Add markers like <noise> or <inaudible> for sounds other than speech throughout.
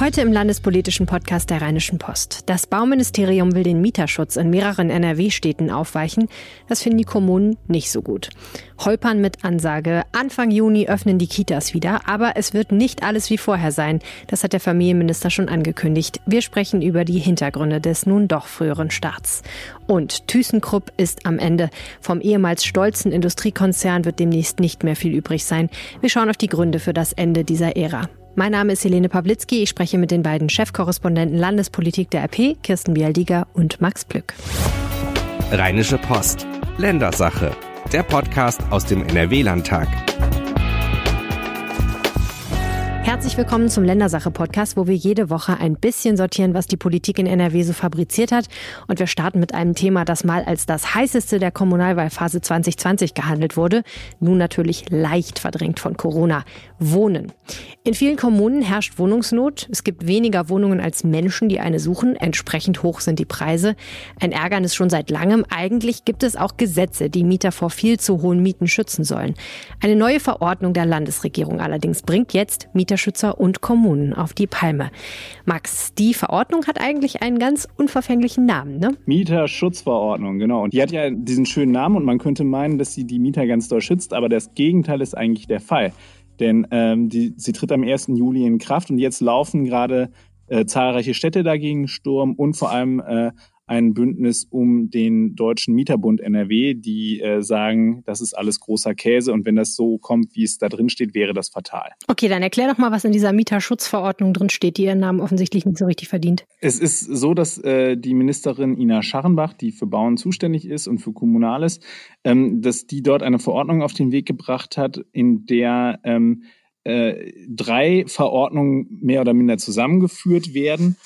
Heute im landespolitischen Podcast der Rheinischen Post. Das Bauministerium will den Mieterschutz in mehreren NRW-Städten aufweichen. Das finden die Kommunen nicht so gut. Holpern mit Ansage. Anfang Juni öffnen die Kitas wieder, aber es wird nicht alles wie vorher sein. Das hat der Familienminister schon angekündigt. Wir sprechen über die Hintergründe des nun doch früheren Starts. Und ThyssenKrupp ist am Ende. Vom ehemals stolzen Industriekonzern wird demnächst nicht mehr viel übrig sein. Wir schauen auf die Gründe für das Ende dieser Ära. Mein Name ist Helene Pawlitzki. Ich spreche mit den beiden Chefkorrespondenten Landespolitik der RP, Kirsten Bialdiger und Max Plück. Rheinische Post. Ländersache. Der Podcast aus dem NRW-Landtag. Herzlich willkommen zum Ländersache-Podcast, wo wir jede Woche ein bisschen sortieren, was die Politik in NRW so fabriziert hat. Und wir starten mit einem Thema, das mal als das heißeste der Kommunalwahlphase 2020 gehandelt wurde. Nun natürlich leicht verdrängt von Corona. Wohnen. In vielen Kommunen herrscht Wohnungsnot. Es gibt weniger Wohnungen als Menschen, die eine suchen. Entsprechend hoch sind die Preise. Ein Ärgernis schon seit langem. Eigentlich gibt es auch Gesetze, die Mieter vor viel zu hohen Mieten schützen sollen. Eine neue Verordnung der Landesregierung allerdings bringt jetzt Mieter Mieterschützer und Kommunen auf die Palme. Max, die Verordnung hat eigentlich einen ganz unverfänglichen Namen, ne? Mieterschutzverordnung, genau. Und die hat ja diesen schönen Namen und man könnte meinen, dass sie die Mieter ganz doll schützt, aber das Gegenteil ist eigentlich der Fall. Denn ähm, die, sie tritt am 1. Juli in Kraft und jetzt laufen gerade äh, zahlreiche Städte dagegen Sturm und vor allem äh, ein Bündnis um den Deutschen Mieterbund NRW, die äh, sagen, das ist alles großer Käse und wenn das so kommt, wie es da drin steht, wäre das fatal. Okay, dann erklär doch mal, was in dieser Mieterschutzverordnung drin steht, die ihren Namen offensichtlich nicht so richtig verdient. Es ist so, dass äh, die Ministerin Ina Scharrenbach, die für Bauen zuständig ist und für Kommunales, ähm, dass die dort eine Verordnung auf den Weg gebracht hat, in der ähm, äh, drei Verordnungen mehr oder minder zusammengeführt werden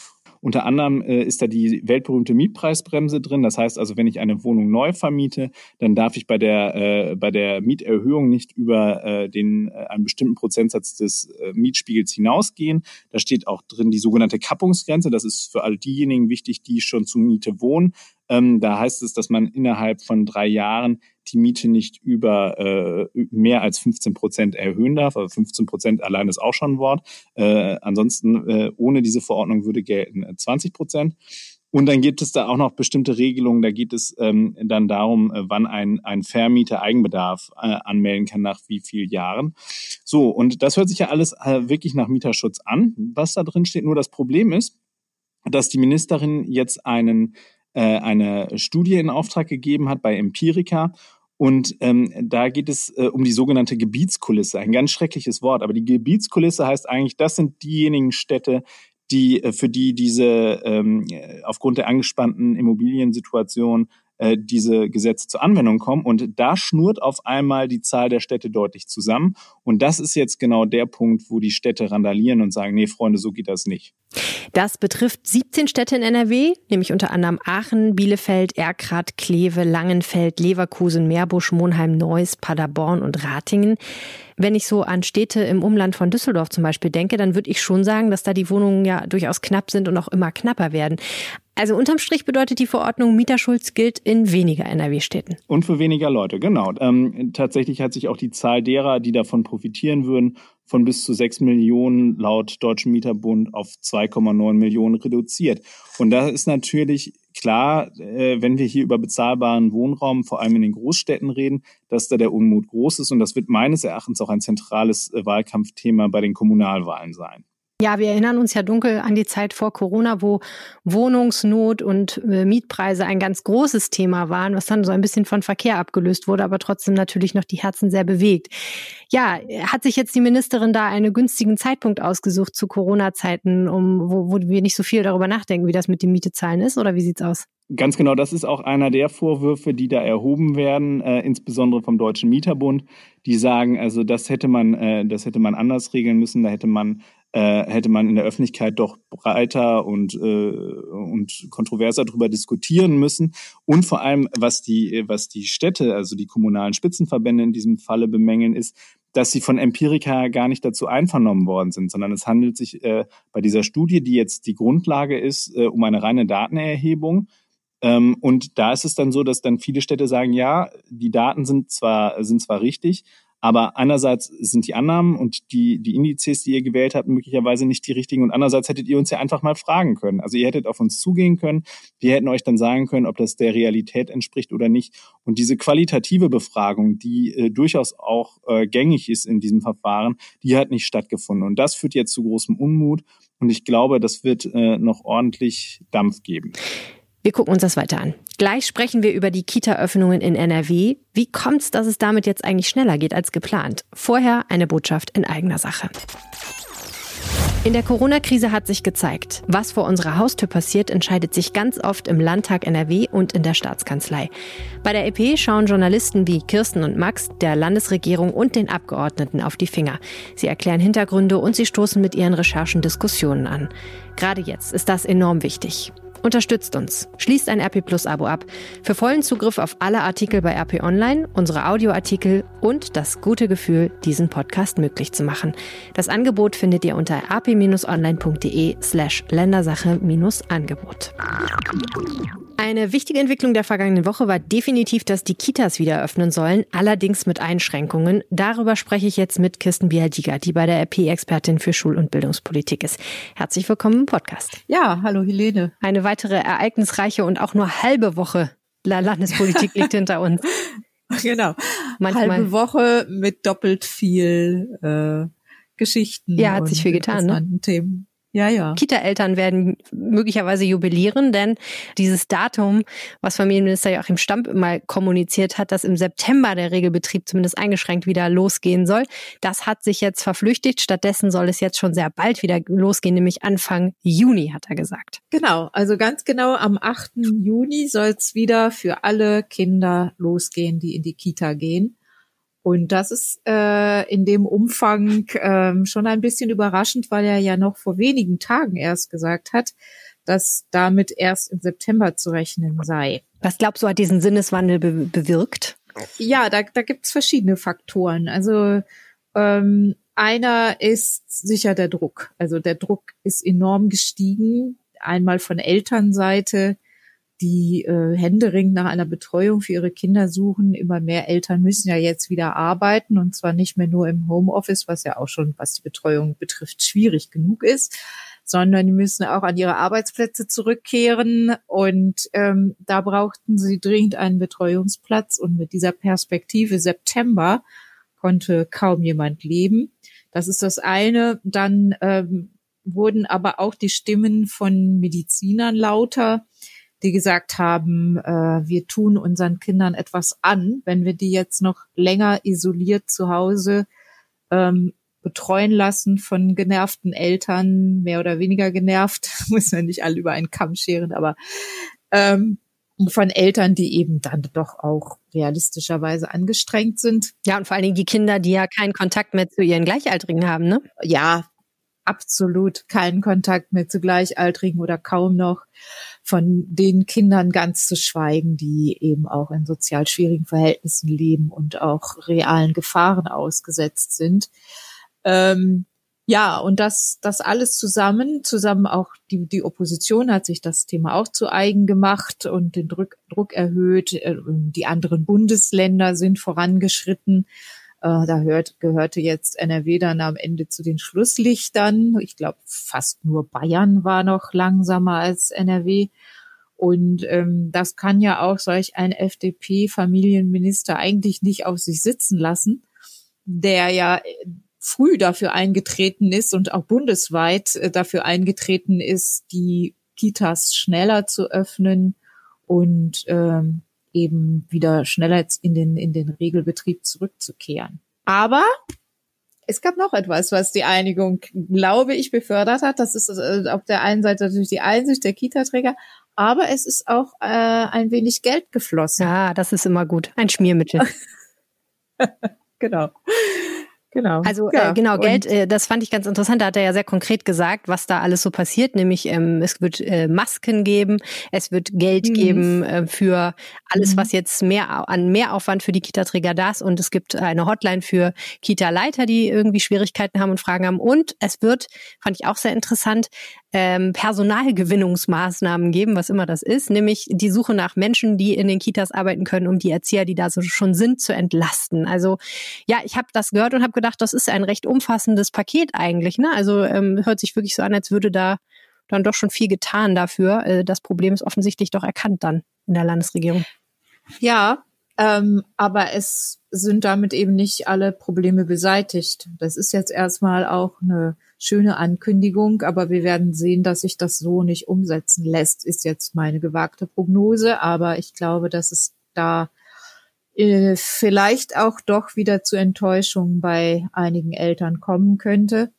unter anderem äh, ist da die weltberühmte Mietpreisbremse drin. Das heißt also, wenn ich eine Wohnung neu vermiete, dann darf ich bei der, äh, bei der Mieterhöhung nicht über äh, den, äh, einen bestimmten Prozentsatz des äh, Mietspiegels hinausgehen. Da steht auch drin die sogenannte Kappungsgrenze. Das ist für all diejenigen wichtig, die schon zur Miete wohnen. Ähm, da heißt es, dass man innerhalb von drei Jahren die Miete nicht über äh, mehr als 15 Prozent erhöhen darf. Also 15 Prozent allein ist auch schon ein Wort. Äh, ansonsten äh, ohne diese Verordnung würde gelten 20 äh, Prozent. Und dann gibt es da auch noch bestimmte Regelungen. Da geht es ähm, dann darum, äh, wann ein, ein Vermieter Eigenbedarf äh, anmelden kann, nach wie vielen Jahren. So, und das hört sich ja alles äh, wirklich nach Mieterschutz an, was da drin steht. Nur das Problem ist, dass die Ministerin jetzt einen äh, eine Studie in Auftrag gegeben hat bei Empirica. Und ähm, da geht es äh, um die sogenannte Gebietskulisse, ein ganz schreckliches Wort. Aber die Gebietskulisse heißt eigentlich, das sind diejenigen Städte, die äh, für die diese ähm, aufgrund der angespannten Immobiliensituation äh, diese Gesetze zur Anwendung kommen. Und da schnurrt auf einmal die Zahl der Städte deutlich zusammen. Und das ist jetzt genau der Punkt, wo die Städte randalieren und sagen, nee, Freunde, so geht das nicht. Das betrifft 17 Städte in NRW, nämlich unter anderem Aachen, Bielefeld, Erkrath, Kleve, Langenfeld, Leverkusen, Meerbusch, Monheim, Neuss, Paderborn und Ratingen. Wenn ich so an Städte im Umland von Düsseldorf zum Beispiel denke, dann würde ich schon sagen, dass da die Wohnungen ja durchaus knapp sind und auch immer knapper werden. Also unterm Strich bedeutet die Verordnung, Mieterschutz gilt in weniger NRW-Städten. Und für weniger Leute, genau. Ähm, tatsächlich hat sich auch die Zahl derer, die davon profitieren würden, von bis zu sechs Millionen laut Deutschen Mieterbund auf 2,9 Millionen reduziert. Und da ist natürlich klar, äh, wenn wir hier über bezahlbaren Wohnraum, vor allem in den Großstädten reden, dass da der Unmut groß ist. Und das wird meines Erachtens auch ein zentrales äh, Wahlkampfthema bei den Kommunalwahlen sein. Ja, wir erinnern uns ja dunkel an die Zeit vor Corona, wo Wohnungsnot und äh, Mietpreise ein ganz großes Thema waren, was dann so ein bisschen von Verkehr abgelöst wurde, aber trotzdem natürlich noch die Herzen sehr bewegt. Ja, hat sich jetzt die Ministerin da einen günstigen Zeitpunkt ausgesucht zu Corona-Zeiten, um, wo, wo wir nicht so viel darüber nachdenken, wie das mit den Mietezahlen ist, oder wie sieht's aus? Ganz genau, das ist auch einer der Vorwürfe, die da erhoben werden, äh, insbesondere vom Deutschen Mieterbund. Die sagen, also das hätte man, äh, das hätte man anders regeln müssen. Da hätte man äh, hätte man in der Öffentlichkeit doch breiter und, äh, und kontroverser darüber diskutieren müssen. Und vor allem, was die, was die Städte, also die kommunalen Spitzenverbände in diesem Falle bemängeln, ist, dass sie von Empirica gar nicht dazu einvernommen worden sind, sondern es handelt sich äh, bei dieser Studie, die jetzt die Grundlage ist, äh, um eine reine Datenerhebung. Ähm, und da ist es dann so, dass dann viele Städte sagen, ja, die Daten sind zwar, sind zwar richtig, Aber einerseits sind die Annahmen und die, die Indizes, die ihr gewählt habt, möglicherweise nicht die richtigen. Und andererseits hättet ihr uns ja einfach mal fragen können. Also ihr hättet auf uns zugehen können. Wir hätten euch dann sagen können, ob das der Realität entspricht oder nicht. Und diese qualitative Befragung, die äh, durchaus auch äh, gängig ist in diesem Verfahren, die hat nicht stattgefunden. Und das führt jetzt zu großem Unmut. Und ich glaube, das wird äh, noch ordentlich Dampf geben. Wir gucken uns das weiter an. Gleich sprechen wir über die Kita-Öffnungen in NRW. Wie kommt es, dass es damit jetzt eigentlich schneller geht als geplant? Vorher eine Botschaft in eigener Sache. In der Corona-Krise hat sich gezeigt, was vor unserer Haustür passiert, entscheidet sich ganz oft im Landtag NRW und in der Staatskanzlei. Bei der EP schauen Journalisten wie Kirsten und Max der Landesregierung und den Abgeordneten auf die Finger. Sie erklären Hintergründe und sie stoßen mit ihren Recherchen Diskussionen an. Gerade jetzt ist das enorm wichtig. Unterstützt uns. Schließt ein RP Plus Abo ab. Für vollen Zugriff auf alle Artikel bei RP Online, unsere Audioartikel und das gute Gefühl, diesen Podcast möglich zu machen. Das Angebot findet ihr unter rp-online.de slash Ländersache-Angebot. Eine wichtige Entwicklung der vergangenen Woche war definitiv, dass die Kitas wieder öffnen sollen, allerdings mit Einschränkungen. Darüber spreche ich jetzt mit Kirsten Bialdiger, die bei der RP-Expertin für Schul- und Bildungspolitik ist. Herzlich willkommen im Podcast. Ja, hallo Helene. Eine weitere ereignisreiche und auch nur halbe Woche der Landespolitik liegt <laughs> hinter uns. Genau. Manchmal. Halbe Woche mit doppelt viel äh, Geschichten. Ja, hat sich viel getan. Ne? Themen. Ja, ja. Kita-Eltern werden möglicherweise jubilieren, denn dieses Datum, was Familienminister Joachim Stamp mal kommuniziert hat, dass im September der Regelbetrieb zumindest eingeschränkt wieder losgehen soll, das hat sich jetzt verflüchtigt. Stattdessen soll es jetzt schon sehr bald wieder losgehen, nämlich Anfang Juni, hat er gesagt. Genau, also ganz genau am 8. Juni soll es wieder für alle Kinder losgehen, die in die Kita gehen. Und das ist äh, in dem Umfang äh, schon ein bisschen überraschend, weil er ja noch vor wenigen Tagen erst gesagt hat, dass damit erst im September zu rechnen sei. Was glaubst du, hat diesen Sinneswandel be bewirkt? Ja, da, da gibt es verschiedene Faktoren. Also ähm, einer ist sicher der Druck. Also der Druck ist enorm gestiegen. Einmal von Elternseite, die äh, händeringend nach einer Betreuung für ihre Kinder suchen. Immer mehr Eltern müssen ja jetzt wieder arbeiten und zwar nicht mehr nur im Homeoffice, was ja auch schon, was die Betreuung betrifft, schwierig genug ist, sondern die müssen auch an ihre Arbeitsplätze zurückkehren und ähm, da brauchten sie dringend einen Betreuungsplatz und mit dieser Perspektive September konnte kaum jemand leben. Das ist das eine. Dann ähm, wurden aber auch die Stimmen von Medizinern lauter, die gesagt haben, äh, wir tun unseren Kindern etwas an, wenn wir die jetzt noch länger isoliert zu Hause ähm, betreuen lassen von genervten Eltern, mehr oder weniger genervt, <laughs> muss man nicht alle über einen Kamm scheren, aber ähm, von Eltern, die eben dann doch auch realistischerweise angestrengt sind. Ja, und vor allen Dingen die Kinder, die ja keinen Kontakt mehr zu ihren Gleichaltrigen haben, ne? Ja, absolut keinen Kontakt mehr zu Gleichaltrigen oder kaum noch von den Kindern ganz zu schweigen, die eben auch in sozial schwierigen Verhältnissen leben und auch realen Gefahren ausgesetzt sind. Ähm, ja, und das, das alles zusammen, zusammen auch die, die Opposition hat sich das Thema auch zu eigen gemacht und den Druck, Druck erhöht. Äh, die anderen Bundesländer sind vorangeschritten. Äh, da hört, gehörte jetzt NRW dann am Ende zu den Schlusslichtern. Ich glaube, fast nur Bayern war noch langsamer als NRW. Und ähm, das kann ja auch solch ein FDP-Familienminister eigentlich nicht auf sich sitzen lassen, der ja früh dafür eingetreten ist und auch bundesweit äh, dafür eingetreten ist, die Kitas schneller zu öffnen und ähm, eben wieder schneller in den, in den Regelbetrieb zurückzukehren. Aber es gab noch etwas, was die Einigung, glaube ich, befördert hat. Das ist äh, auf der einen Seite natürlich die Einsicht der Kita-Träger, aber es ist auch äh, ein wenig Geld geflossen. Ja, das ist immer gut. Ein Schmiermittel. <laughs> genau. Genau. Also äh, ja, äh, genau, Geld, äh, das fand ich ganz interessant. Da hat er ja sehr konkret gesagt, was da alles so passiert. Nämlich ähm, es wird äh, Masken geben, es wird Geld mhm. geben äh, für alles, mhm. was jetzt mehr an Mehraufwand für die Kita-Träger da ist. Und es gibt eine Hotline für Kita-Leiter, die irgendwie Schwierigkeiten haben und Fragen haben. Und es wird, fand ich auch sehr interessant, ähm, Personalgewinnungsmaßnahmen geben, was immer das ist, nämlich die Suche nach Menschen, die in den Kitas arbeiten können, um die Erzieher, die da so schon sind, zu entlasten. Also ja, ich habe das gehört und habe gedacht, das ist ein recht umfassendes Paket eigentlich. Ne? Also ähm, hört sich wirklich so an, als würde da dann doch schon viel getan dafür. Äh, das Problem ist offensichtlich doch erkannt dann in der Landesregierung. Ja, ähm, aber es sind damit eben nicht alle Probleme beseitigt. Das ist jetzt erstmal auch eine schöne Ankündigung, aber wir werden sehen, dass sich das so nicht umsetzen lässt, ist jetzt meine gewagte Prognose. Aber ich glaube, dass es da äh, vielleicht auch doch wieder zu Enttäuschungen bei einigen Eltern kommen könnte.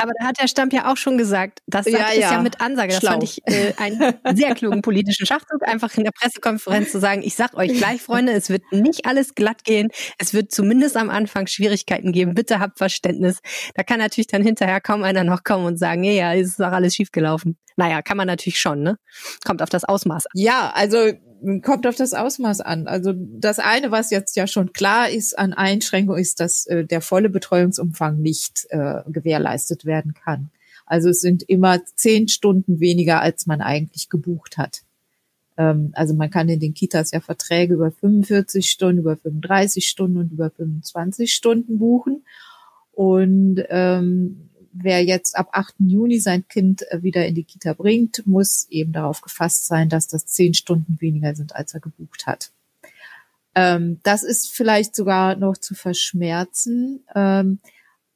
Aber da hat der Stamp ja auch schon gesagt, das sagt ja, ja. ja mit Ansage. Das Schlau. fand ich äh, einen sehr klugen politischen Schachzug, einfach in der Pressekonferenz zu sagen, ich sag euch gleich, Freunde, es wird nicht alles glatt gehen. Es wird zumindest am Anfang Schwierigkeiten geben. Bitte habt Verständnis. Da kann natürlich dann hinterher kaum einer noch kommen und sagen, ja, ja, ist doch alles schiefgelaufen. Naja, kann man natürlich schon, ne? Kommt auf das Ausmaß an. Ja, also kommt auf das Ausmaß an. Also das eine, was jetzt ja schon klar ist an Einschränkung, ist, dass äh, der volle Betreuungsumfang nicht äh, gewährleistet werden kann. Also es sind immer zehn Stunden weniger, als man eigentlich gebucht hat. Ähm, also man kann in den Kitas ja Verträge über 45 Stunden, über 35 Stunden und über 25 Stunden buchen. Und ähm, wer jetzt ab 8. Juni sein Kind äh, wieder in die Kita bringt, muss eben darauf gefasst sein, dass das zehn Stunden weniger sind, als er gebucht hat. Ähm, das ist vielleicht sogar noch zu verschmerzen. Ähm,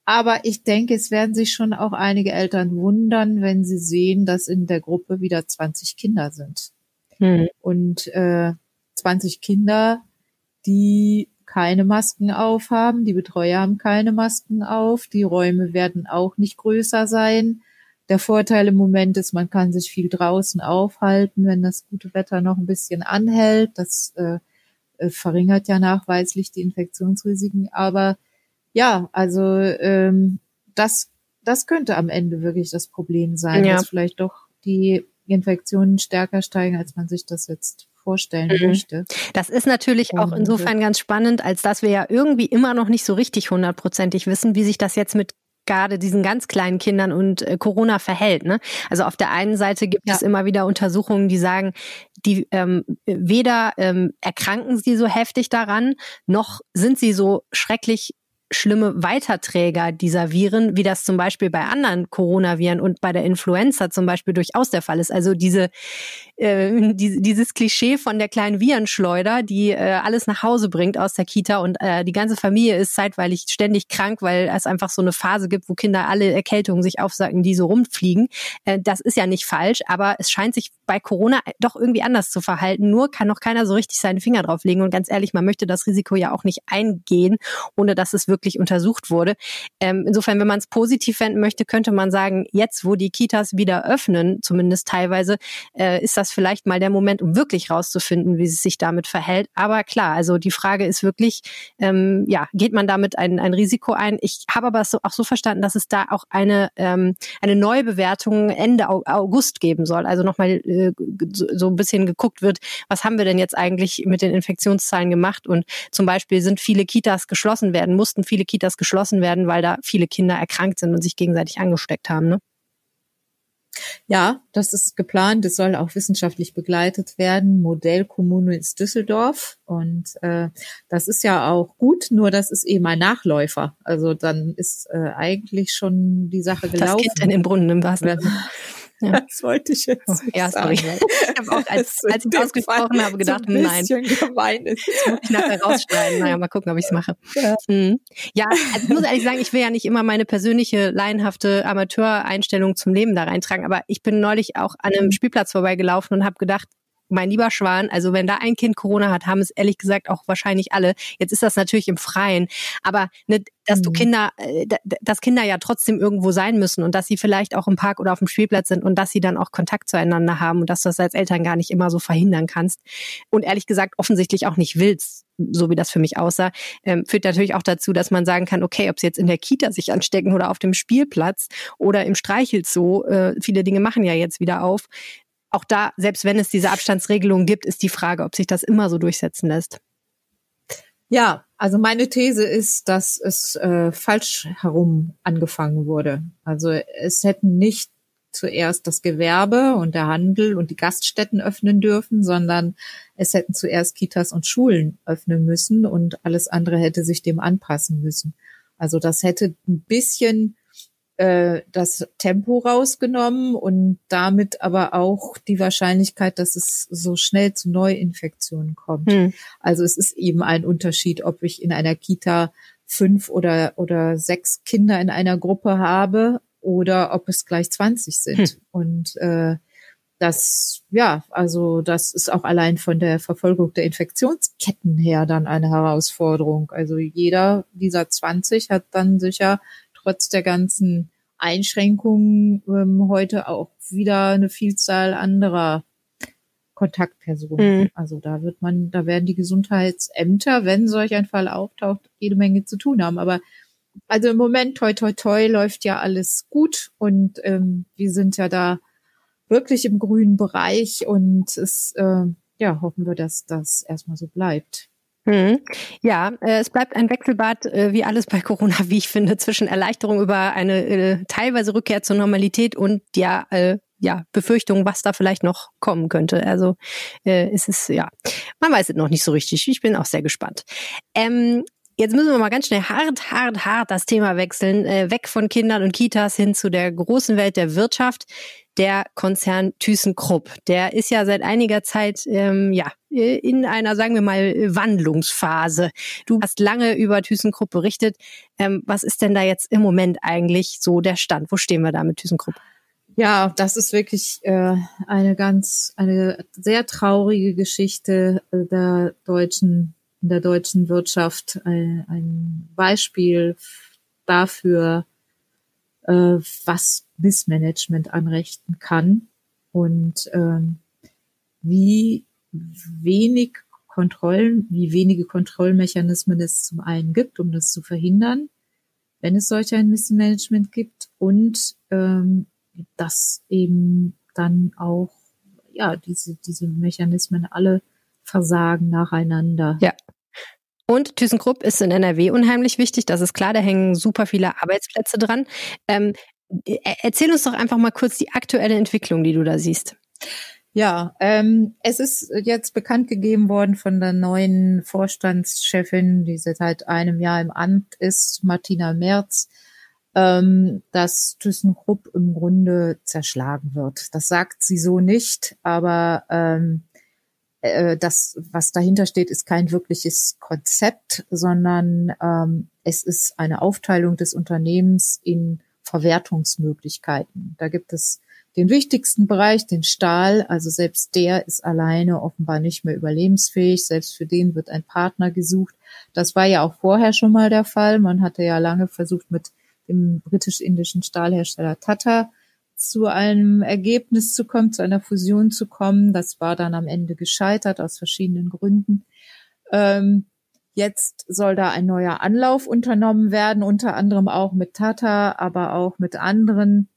aber ich denke, es werden sich schon auch einige Eltern wundern, wenn sie sehen, dass in der Gruppe wieder 20 Kinder sind. Hm. Und äh, 20 Kinder, die keine Masken aufhaben, die Betreuer haben keine Masken auf, die Räume werden auch nicht größer sein. Der Vorteil im Moment ist, man kann sich viel draußen aufhalten, wenn das gute Wetter noch ein bisschen anhält. Das äh, äh verringert ja nachweislich die Infektionsrisiken. Aber ja, also ähm, das, das könnte am Ende wirklich das Problem sein, ja. dass vielleicht doch die Infektionen stärker steigen, als man sich das jetzt vorstellen mhm. möchte. Das ist natürlich auch insofern ganz spannend, als dass wir ja irgendwie immer noch nicht so richtig hundertprozentig wissen, wie sich das jetzt mit gerade diesen ganz kleinen Kindern und äh, Corona verhält. Ne? Also auf der einen Seite gibt ja. es immer wieder Untersuchungen, die sagen, die ähm, weder ähm, erkranken sie so heftig daran, noch sind sie so schrecklich schlimme Weiterträger dieser Viren, wie das zum Beispiel bei anderen Coronaviren und bei der Influenza zum Beispiel durchaus der Fall ist. Also diese, äh, die, dieses Klischee von der kleinen Virenschleuder, die äh, alles nach Hause bringt aus der Kita und äh, die ganze Familie ist zeitweilig ständig krank, weil es einfach so eine Phase gibt, wo Kinder alle Erkältungen sich aufsagen, die so rumfliegen. Äh, das ist ja nicht falsch, aber es scheint sich bei Corona doch irgendwie anders zu verhalten. Nur kann noch keiner so richtig seinen Finger drauflegen. Und ganz ehrlich, man möchte das Risiko ja auch nicht eingehen, ohne dass es wirklich untersucht wurde. Ähm, insofern, wenn man es positiv wenden möchte, könnte man sagen, jetzt, wo die Kitas wieder öffnen, zumindest teilweise, äh, ist das vielleicht mal der Moment, um wirklich rauszufinden, wie es sich damit verhält. Aber klar, also die Frage ist wirklich, ähm, ja, geht man damit ein, ein Risiko ein? Ich habe aber so, auch so verstanden, dass es da auch eine, ähm, eine Neubewertung Ende August geben soll. Also nochmal äh, so ein bisschen geguckt wird, was haben wir denn jetzt eigentlich mit den Infektionszahlen gemacht? Und zum Beispiel sind viele Kitas geschlossen werden, mussten viele Kitas geschlossen werden, weil da viele Kinder erkrankt sind und sich gegenseitig angesteckt haben. Ne? Ja, das ist geplant. Es soll auch wissenschaftlich begleitet werden. Modellkommune ist Düsseldorf und äh, das ist ja auch gut. Nur das ist eben ein Nachläufer. Also dann ist äh, eigentlich schon die Sache gelaufen. Das Kind in den Brunnen im wahrsten <laughs> ja. <laughs> Das wollte ich jetzt oh, ja, sorry. sagen. Ich habe auch, als, <laughs> als ich ausgesprochen habe, gedacht, so nein. gemein ist. Das muss ich nachher rausschneiden. Naja, mal gucken, ob ich es mache. Ja, mhm. ja also ich muss ehrlich sagen, ich will ja nicht immer meine persönliche, laienhafte Amateureinstellung zum Leben da reintragen, aber ich bin neulich auch an einem mhm. Spielplatz vorbeigelaufen und habe gedacht, mein lieber Schwan, also wenn da ein Kind Corona hat, haben es ehrlich gesagt auch wahrscheinlich alle. Jetzt ist das natürlich im Freien, aber ne, dass du mhm. Kinder, äh, dass Kinder ja trotzdem irgendwo sein müssen und dass sie vielleicht auch im Park oder auf dem Spielplatz sind und dass sie dann auch Kontakt zueinander haben und dass du das als Eltern gar nicht immer so verhindern kannst und ehrlich gesagt offensichtlich auch nicht willst, so wie das für mich aussah, ähm, führt natürlich auch dazu, dass man sagen kann, okay, ob sie jetzt in der Kita sich anstecken oder auf dem Spielplatz oder im Streichelzoo, äh, viele Dinge machen ja jetzt wieder auf, auch da, selbst wenn es diese Abstandsregelungen gibt, ist die Frage, ob sich das immer so durchsetzen lässt. Ja, also meine These ist, dass es äh, falsch herum angefangen wurde. Also es hätten nicht zuerst das Gewerbe und der Handel und die Gaststätten öffnen dürfen, sondern es hätten zuerst Kitas und Schulen öffnen müssen und alles andere hätte sich dem anpassen müssen. Also das hätte ein bisschen äh, das Tempo rausgenommen und damit aber auch die Wahrscheinlichkeit, dass es so schnell zu Neuinfektionen kommt. Hm. Also es ist eben ein Unterschied, ob ich in einer Kita fünf oder, oder sechs Kinder in einer Gruppe habe oder ob es gleich 20 sind. Hm. Und äh, das, ja, also das ist auch allein von der Verfolgung der Infektionsketten her dann eine Herausforderung. Also jeder dieser 20 hat dann sicher trotz der ganzen Einschränkungen ähm, heute auch wieder eine Vielzahl anderer Kontaktpersonen. Mhm. Also da wird man, da werden die Gesundheitsämter, wenn solch ein Fall auftaucht, jede Menge zu tun haben. Aber also im Moment, toi, toi, toi, läuft ja alles gut und ähm, wir sind ja da wirklich im grünen Bereich und es, äh, ja, hoffen wir, dass das erstmal so bleibt. Hm. Ja, äh, es bleibt ein Wechselbad, äh, wie alles bei Corona, wie ich finde, zwischen Erleichterung über eine äh, teilweise Rückkehr zur Normalität und ja, äh, ja, Befürchtung, was da vielleicht noch kommen könnte. Also äh, es ist, ja, man weiß es noch nicht so richtig. Ich bin auch sehr gespannt. Ähm, Jetzt müssen wir mal ganz schnell hart, hart, hart das Thema wechseln, äh, weg von Kindern und Kitas hin zu der großen Welt der Wirtschaft der Konzern ThyssenKrupp. Der ist ja seit einiger Zeit ähm, ja in einer, sagen wir mal, Wandlungsphase. Du hast lange über ThyssenKrupp berichtet. Ähm, was ist denn da jetzt im Moment eigentlich so der Stand? Wo stehen wir da mit ThyssenKrupp? Ja, das ist wirklich äh, eine ganz, eine sehr traurige Geschichte äh, der deutschen, der deutschen Wirtschaft. Ein, ein Beispiel dafür, äh, was Missmanagement anrichten kann und ähm, wie wenig Kontrollen, wie wenige Kontrollmechanismen es zum einen gibt, um das zu verhindern, wenn es solch ein Missmanagement gibt und ähm, dass eben dann auch ja diese diese Mechanismen alle versagen nacheinander. Ja. Und ThyssenKrupp ist in NRW unheimlich wichtig, das ist klar, da hängen super viele Arbeitsplätze dran. Ähm, e, erzähl uns doch einfach mal kurz die aktuelle Entwicklung, die du da siehst. Ja, ähm, es ist jetzt bekannt gegeben worden von der neuen Vorstandschefin, die seit einem Jahr im Amt ist, Martina Merz, ähm, dass ThyssenKrupp im Grunde zerschlagen wird. Das sagt sie so nicht, aber ähm, äh, das, was dahinter steht, ist kein wirkliches Konzept, sondern ähm, es ist eine Aufteilung des Unternehmens in Verwertungsmöglichkeiten. Da gibt es den wichtigsten Bereich, den Stahl. Also selbst der ist alleine offenbar nicht mehr überlebensfähig. Selbst für den wird ein Partner gesucht. Das war ja auch vorher schon mal der Fall. Man hatte ja lange versucht, mit dem britisch-indischen Stahlhersteller Tata zu einem Ergebnis zu kommen, zu einer Fusion zu kommen. Das war dann am Ende gescheitert aus verschiedenen Gründen. Ähm, jetzt soll da ein neuer Anlauf unternommen werden, unter anderem auch mit Tata, aber auch mit anderen.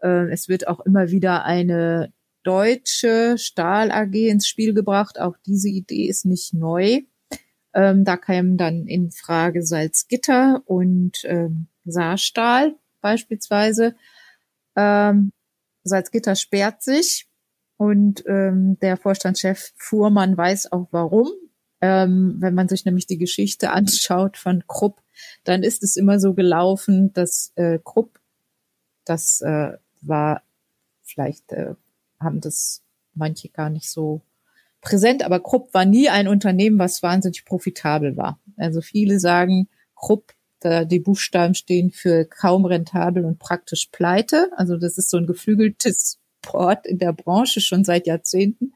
Äh, es wird auch immer wieder eine deutsche Stahl AG ins Spiel gebracht. Auch diese Idee ist nicht neu. Ähm, da kämen dann in Frage Salzgitter und ähm, Saarstahl beispielsweise. Ähm, Salzgitter sperrt sich und ähm, der Vorstandschef Fuhrmann weiß auch warum. Ähm, wenn man sich nämlich die Geschichte <laughs> anschaut von Krupp, dann ist es immer so gelaufen, dass äh, Krupp, das äh, war, vielleicht äh, haben das manche gar nicht so präsent, aber Krupp war nie ein Unternehmen, was wahnsinnig profitabel war. Also viele sagen, Krupp die Buchstaben stehen für kaum rentabel und praktisch pleite. Also das ist so ein geflügeltes Wort in der Branche schon seit Jahrzehnten.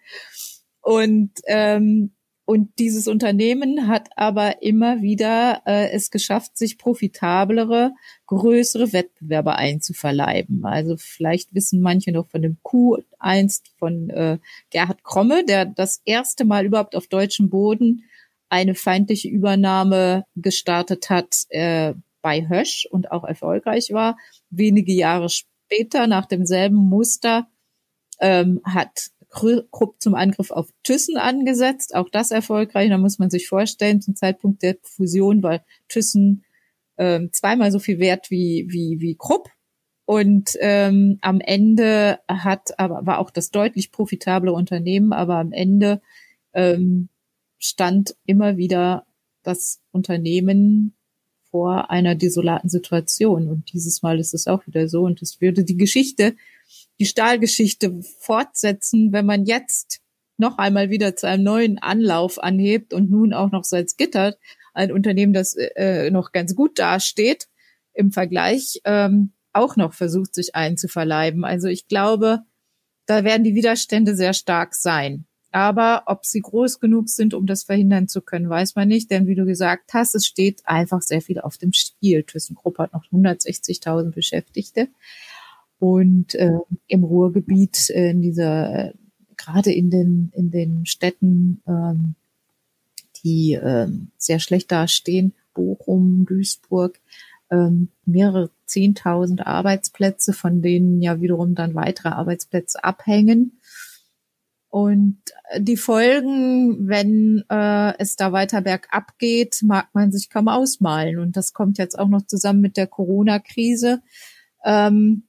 Und ähm, und dieses Unternehmen hat aber immer wieder äh, es geschafft, sich profitablere, größere Wettbewerber einzuverleiben. Also vielleicht wissen manche noch von dem Q1 von äh, Gerhard Kromme, der das erste Mal überhaupt auf deutschem Boden eine feindliche Übernahme gestartet hat äh, bei Hösch und auch erfolgreich war. Wenige Jahre später, nach demselben Muster, ähm, hat Krupp zum Angriff auf Thyssen angesetzt, auch das erfolgreich. Da muss man sich vorstellen, zum Zeitpunkt der Fusion war Thyssen ähm, zweimal so viel wert wie, wie, wie Krupp. Und ähm, am Ende hat aber war auch das deutlich profitable Unternehmen, aber am Ende ähm, stand immer wieder das Unternehmen vor einer desolaten Situation. Und dieses Mal ist es auch wieder so. Und es würde die Geschichte die Stahlgeschichte fortsetzen, wenn man jetzt noch einmal wieder zu einem neuen Anlauf anhebt und nun auch noch Salzgitter, ein Unternehmen, das äh, noch ganz gut dasteht im Vergleich, ähm, auch noch versucht, sich einzuverleiben. Also ich glaube, da werden die Widerstände sehr stark sein. Aber ob sie groß genug sind, um das verhindern zu können, weiß man nicht. Denn wie du gesagt hast, es steht einfach sehr viel auf dem Spiel. ThyssenKrupp hat noch 160.000 Beschäftigte. Und äh, im Ruhrgebiet, äh, in dieser, äh, gerade in den, in den Städten, ähm, die äh, sehr schlecht dastehen, Bochum, Duisburg, ähm, mehrere Zehntausend Arbeitsplätze, von denen ja wiederum dann weitere Arbeitsplätze abhängen. Und die Folgen, wenn äh, es da weiter bergab geht, mag man sich kaum ausmalen. Und das kommt jetzt auch noch zusammen mit der Corona-Krise. Ähm,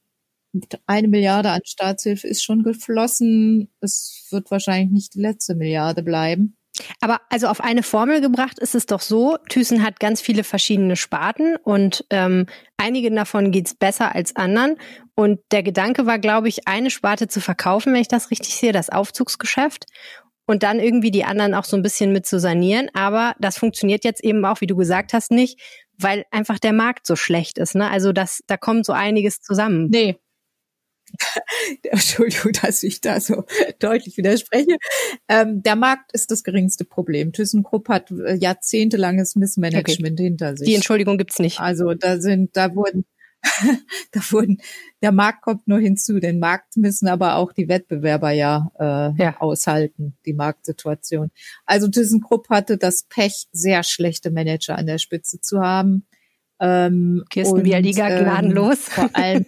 eine Milliarde an Staatshilfe ist schon geflossen. Es wird wahrscheinlich nicht die letzte Milliarde bleiben. Aber also auf eine Formel gebracht ist es doch so, Thyssen hat ganz viele verschiedene Sparten und ähm, einigen davon geht's besser als anderen. Und der Gedanke war, glaube ich, eine Sparte zu verkaufen, wenn ich das richtig sehe, das Aufzugsgeschäft. Und dann irgendwie die anderen auch so ein bisschen mit zu sanieren. Aber das funktioniert jetzt eben auch, wie du gesagt hast, nicht, weil einfach der Markt so schlecht ist. Ne? Also das, da kommt so einiges zusammen. Nee, <laughs> Entschuldigung, dass ich da so <laughs> deutlich widerspreche. Ähm, der Markt ist das geringste Problem. ThyssenKrupp hat äh, jahrzehntelanges Missmanagement okay. hinter sich. Die Entschuldigung gibt's nicht. Also da sind, da wurden, <laughs> da wurden, der Markt kommt nur hinzu. Den Markt müssen aber auch die Wettbewerber ja, äh, ja. aushalten, die Marktsituation. Also ThyssenKrupp hatte das Pech, sehr schlechte Manager an der Spitze zu haben. Ähm, Kirsten Bialiga ähm, gnadenlos. Vor allem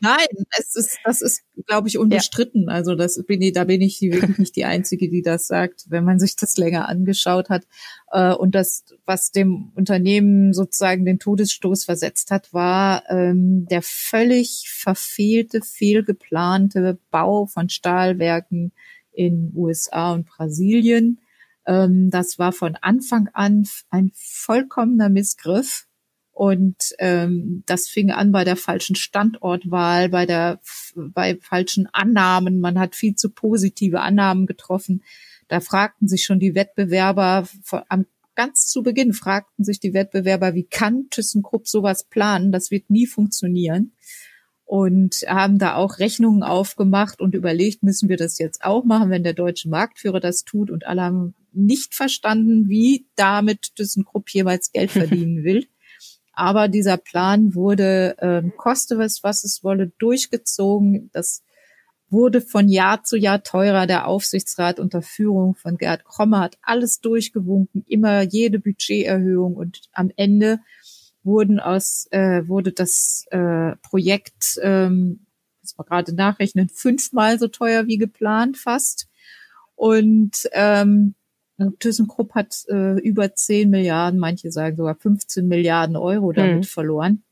Nein, es ist, das ist, glaube ich, unbestritten. Ja. Also das bin ich, da bin ich wirklich nicht die Einzige, die das sagt, wenn man sich das länger angeschaut hat. Äh, und das, was dem Unternehmen sozusagen den Todesstoß versetzt hat, war ähm, der völlig verfehlte, fehlgeplante Bau von Stahlwerken in USA und Brasilien. Ähm, das war von Anfang an ein vollkommener Missgriff und ähm, das fing an bei der falschen Standortwahl, bei der bei falschen Annahmen. Man hat viel zu positive Annahmen getroffen. Da fragten sich schon die Wettbewerber am ganz zu Beginn fragten sich die Wettbewerber, wie kann ThyssenKrupp sowas planen? Das wird nie funktionieren. Und haben da auch Rechnungen aufgemacht und überlegt, müssen wir das jetzt auch machen, wenn der deutsche Marktführer das tut? Und alle haben nicht verstanden, wie damit ThyssenKrupp jeweils Geld <laughs> verdienen will. Aber dieser Plan wurde, ähm, koste es, was es wolle, durchgezogen. Das wurde von Jahr zu Jahr teurer. Der Aufsichtsrat unter Führung von Gerd Krommer hat alles durchgewunken, immer jede Budgeterhöhung und am Ende wurden aus äh, wurde das äh, Projekt, ähm, das war gerade nachrechnen, fünfmal so teuer wie geplant fast. Und ähm, ThyssenKrupp hat äh, über 10 Milliarden, manche sagen sogar 15 Milliarden Euro damit mhm. verloren.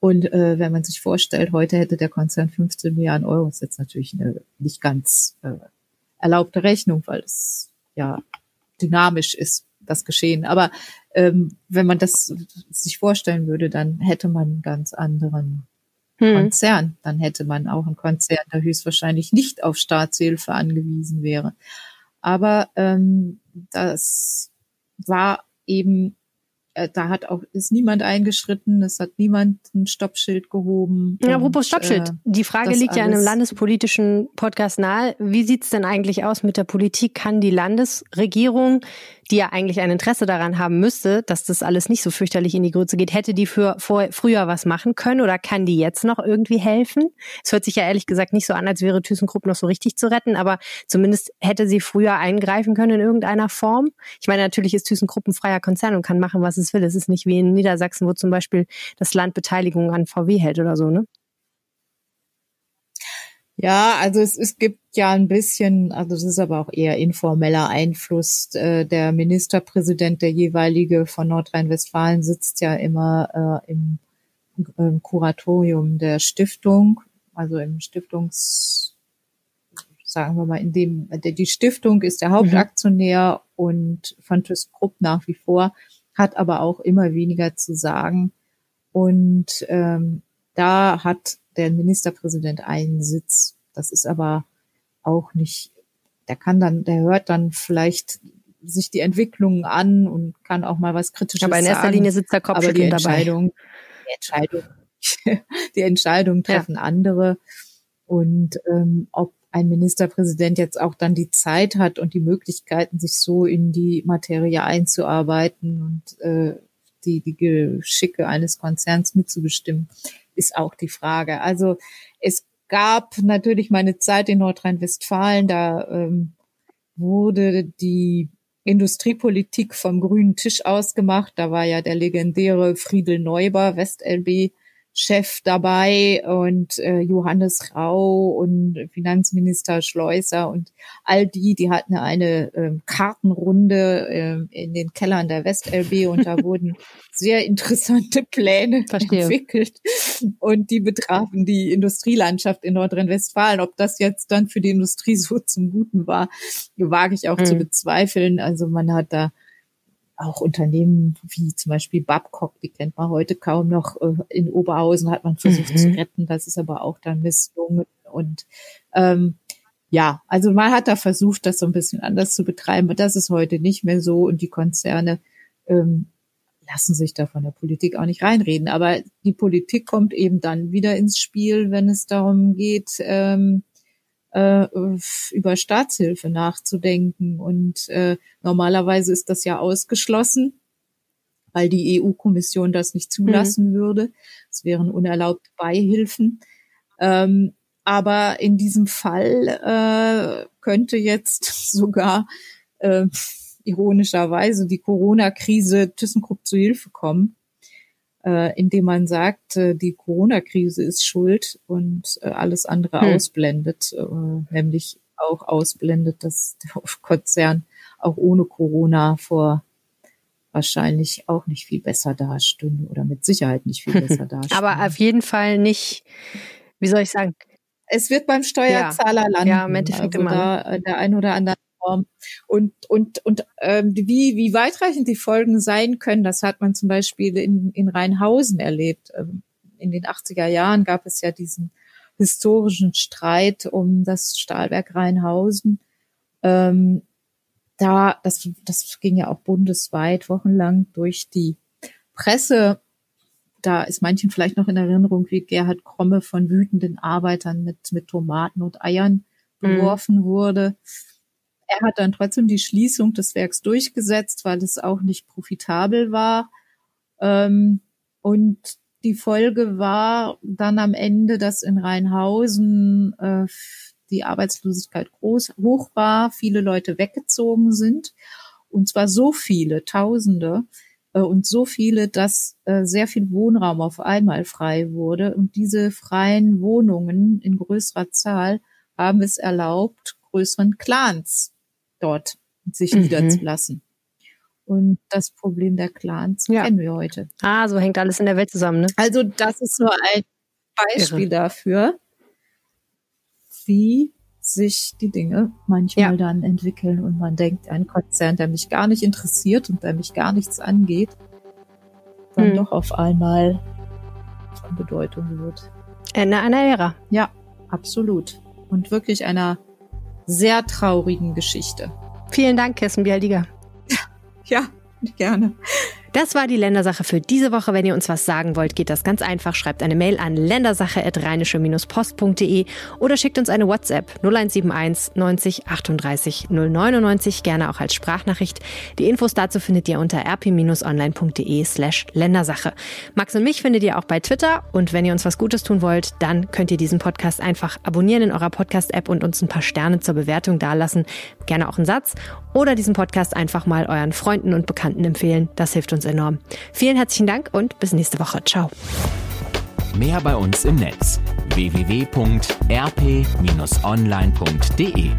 Und äh, wenn man sich vorstellt, heute hätte der Konzern 15 Milliarden Euro, ist jetzt natürlich eine nicht ganz äh, erlaubte Rechnung, weil es ja dynamisch ist, das Geschehen. Aber ähm, wenn man das sich vorstellen würde, dann hätte man einen ganz anderen hm. Konzern. Dann hätte man auch einen Konzern, der höchstwahrscheinlich nicht auf Staatshilfe angewiesen wäre. Aber ähm, das war eben äh, da hat auch, ist niemand eingeschritten, es hat niemand ein Stoppschild gehoben. Ja, apropos Stoppschild. Äh, Die Frage liegt ja in einem landespolitischen Podcast nahe. Wie sieht's denn eigentlich aus mit der Politik? Kann die Landesregierung die ja eigentlich ein Interesse daran haben müsste, dass das alles nicht so fürchterlich in die Grütze geht, hätte die für vor, früher was machen können oder kann die jetzt noch irgendwie helfen? Es hört sich ja ehrlich gesagt nicht so an, als wäre ThyssenKrupp noch so richtig zu retten, aber zumindest hätte sie früher eingreifen können in irgendeiner Form. Ich meine, natürlich ist ThyssenKrupp ein freier Konzern und kann machen, was es will. Es ist nicht wie in Niedersachsen, wo zum Beispiel das Land Beteiligung an VW hält oder so, ne? Ja, also es, es gibt ja ein bisschen, also das ist aber auch eher informeller Einfluss. Äh, der Ministerpräsident, der jeweilige von Nordrhein-Westfalen, sitzt ja immer äh, im, im Kuratorium der Stiftung, also im Stiftungs, sagen wir mal, in dem, die Stiftung ist der Hauptaktionär mhm. und von ThyssenKrupp nach wie vor, hat aber auch immer weniger zu sagen. Und ähm, da hat der Ministerpräsident einen Sitz. Das ist aber auch nicht, der kann dann, der hört dann vielleicht sich die Entwicklungen an und kann auch mal was Kritisches sagen. Aber in erster sagen. Linie sitzt der Kopfschütteln dabei. Entscheidung, die Entscheidung, <laughs> die Entscheidung treffen ja. andere. Und ähm, ob ein Ministerpräsident jetzt auch dann die Zeit hat und die Möglichkeiten, sich so in die Materie einzuarbeiten und äh, die, die Geschicke eines Konzerns mitzubestimmen, ist auch die Frage. Also es gab natürlich meine Zeit in Nordrhein-Westfalen, da ähm, wurde die Industriepolitik vom grünen Tisch ausgemacht. Da war ja der legendäre Friedel Neuber, WestLB, Chef dabei und äh, Johannes Rau und Finanzminister Schleuser und all die, die hatten eine ähm, Kartenrunde äh, in den Kellern der WestLB und da wurden <laughs> sehr interessante Pläne Verstehe. entwickelt und die betrafen die Industrielandschaft in Nordrhein-Westfalen. Ob das jetzt dann für die Industrie so zum Guten war, wage ich auch mhm. zu bezweifeln. Also man hat da auch Unternehmen wie zum Beispiel Babcock, die kennt man heute kaum noch. Äh, in Oberhausen hat man versucht mhm. zu retten, das ist aber auch dann misslungen. Und ähm, ja, also man hat da versucht, das so ein bisschen anders zu betreiben, aber das ist heute nicht mehr so und die Konzerne ähm, lassen sich da von der Politik auch nicht reinreden. Aber die Politik kommt eben dann wieder ins Spiel, wenn es darum geht, ähm, äh, über Staatshilfe nachzudenken. Und äh, normalerweise ist das ja ausgeschlossen, weil die EU-Kommission das nicht zulassen mhm. würde. Es wären unerlaubte Beihilfen. Ähm, aber in diesem Fall äh, könnte jetzt <laughs> sogar äh, ironischerweise die Corona-Krise ThyssenKrupp zu Hilfe kommen äh, indem man sagt, äh, die Corona-Krise ist schuld und äh, alles andere hm. ausblendet, äh, nämlich auch ausblendet, dass der <laughs> Konzern auch ohne Corona vor wahrscheinlich auch nicht viel besser dastünde oder mit Sicherheit nicht viel <laughs> besser dastünde. Aber auf jeden Fall nicht, wie soll ich sagen? Es wird beim Steuerzahler ja. landen. Ja, im Endeffekt also immer. Da, der ein oder andere Form. Und, und, und ähm, wie, wie weitreichend die Folgen sein können, das hat man zum Beispiel in, in Rheinhausen erlebt. Ähm, in den 80er Jahren gab es ja diesen historischen Streit um das Stahlwerk Rheinhausen. Ähm, da, das, das ging ja auch bundesweit wochenlang durch die Presse. Da ist manchen vielleicht noch in Erinnerung, wie Gerhard Kromme von wütenden Arbeitern mit, mit Tomaten und Eiern mhm. beworfen mhm. wurde. Er hat dann trotzdem die Schließung des Werks durchgesetzt, weil es auch nicht profitabel war. Ähm, und die Folge war dann am Ende, dass in Rheinhausen äh, die Arbeitslosigkeit groß hoch war, viele Leute weggezogen sind. Und zwar so viele, Tausende, äh, und so viele, dass äh, sehr viel Wohnraum auf einmal frei wurde. Und diese freien Wohnungen in größerer Zahl haben es erlaubt, größeren Clans dort sich mhm. niederzulassen. Und das Problem der Clans ja. kennen wir heute. Ah, so hängt alles in der Welt zusammen. Ne? Also das ist nur ein Beispiel Irre. dafür, wie sich die Dinge manchmal ja. dann entwickeln und man denkt, ein Konzern, der mich gar nicht interessiert und der mich gar nichts angeht, dann hm. doch auf einmal von Bedeutung wird. Ende einer Ära. Ja, absolut. Und wirklich einer sehr traurigen Geschichte. Vielen Dank, Kessen Bialdiger. Ja, gerne. Das war die Ländersache für diese Woche. Wenn ihr uns was sagen wollt, geht das ganz einfach. Schreibt eine Mail an ländersache.rheinische-post.de oder schickt uns eine WhatsApp 0171 90 38 099, gerne auch als Sprachnachricht. Die Infos dazu findet ihr unter rp-online.de slash Ländersache. Max und mich findet ihr auch bei Twitter und wenn ihr uns was Gutes tun wollt, dann könnt ihr diesen Podcast einfach abonnieren in eurer Podcast-App und uns ein paar Sterne zur Bewertung dalassen. Gerne auch einen Satz oder diesen Podcast einfach mal euren Freunden und Bekannten empfehlen. Das hilft uns enorm. Vielen herzlichen Dank und bis nächste Woche. Ciao. Mehr bei uns im Netz www.rp-online.de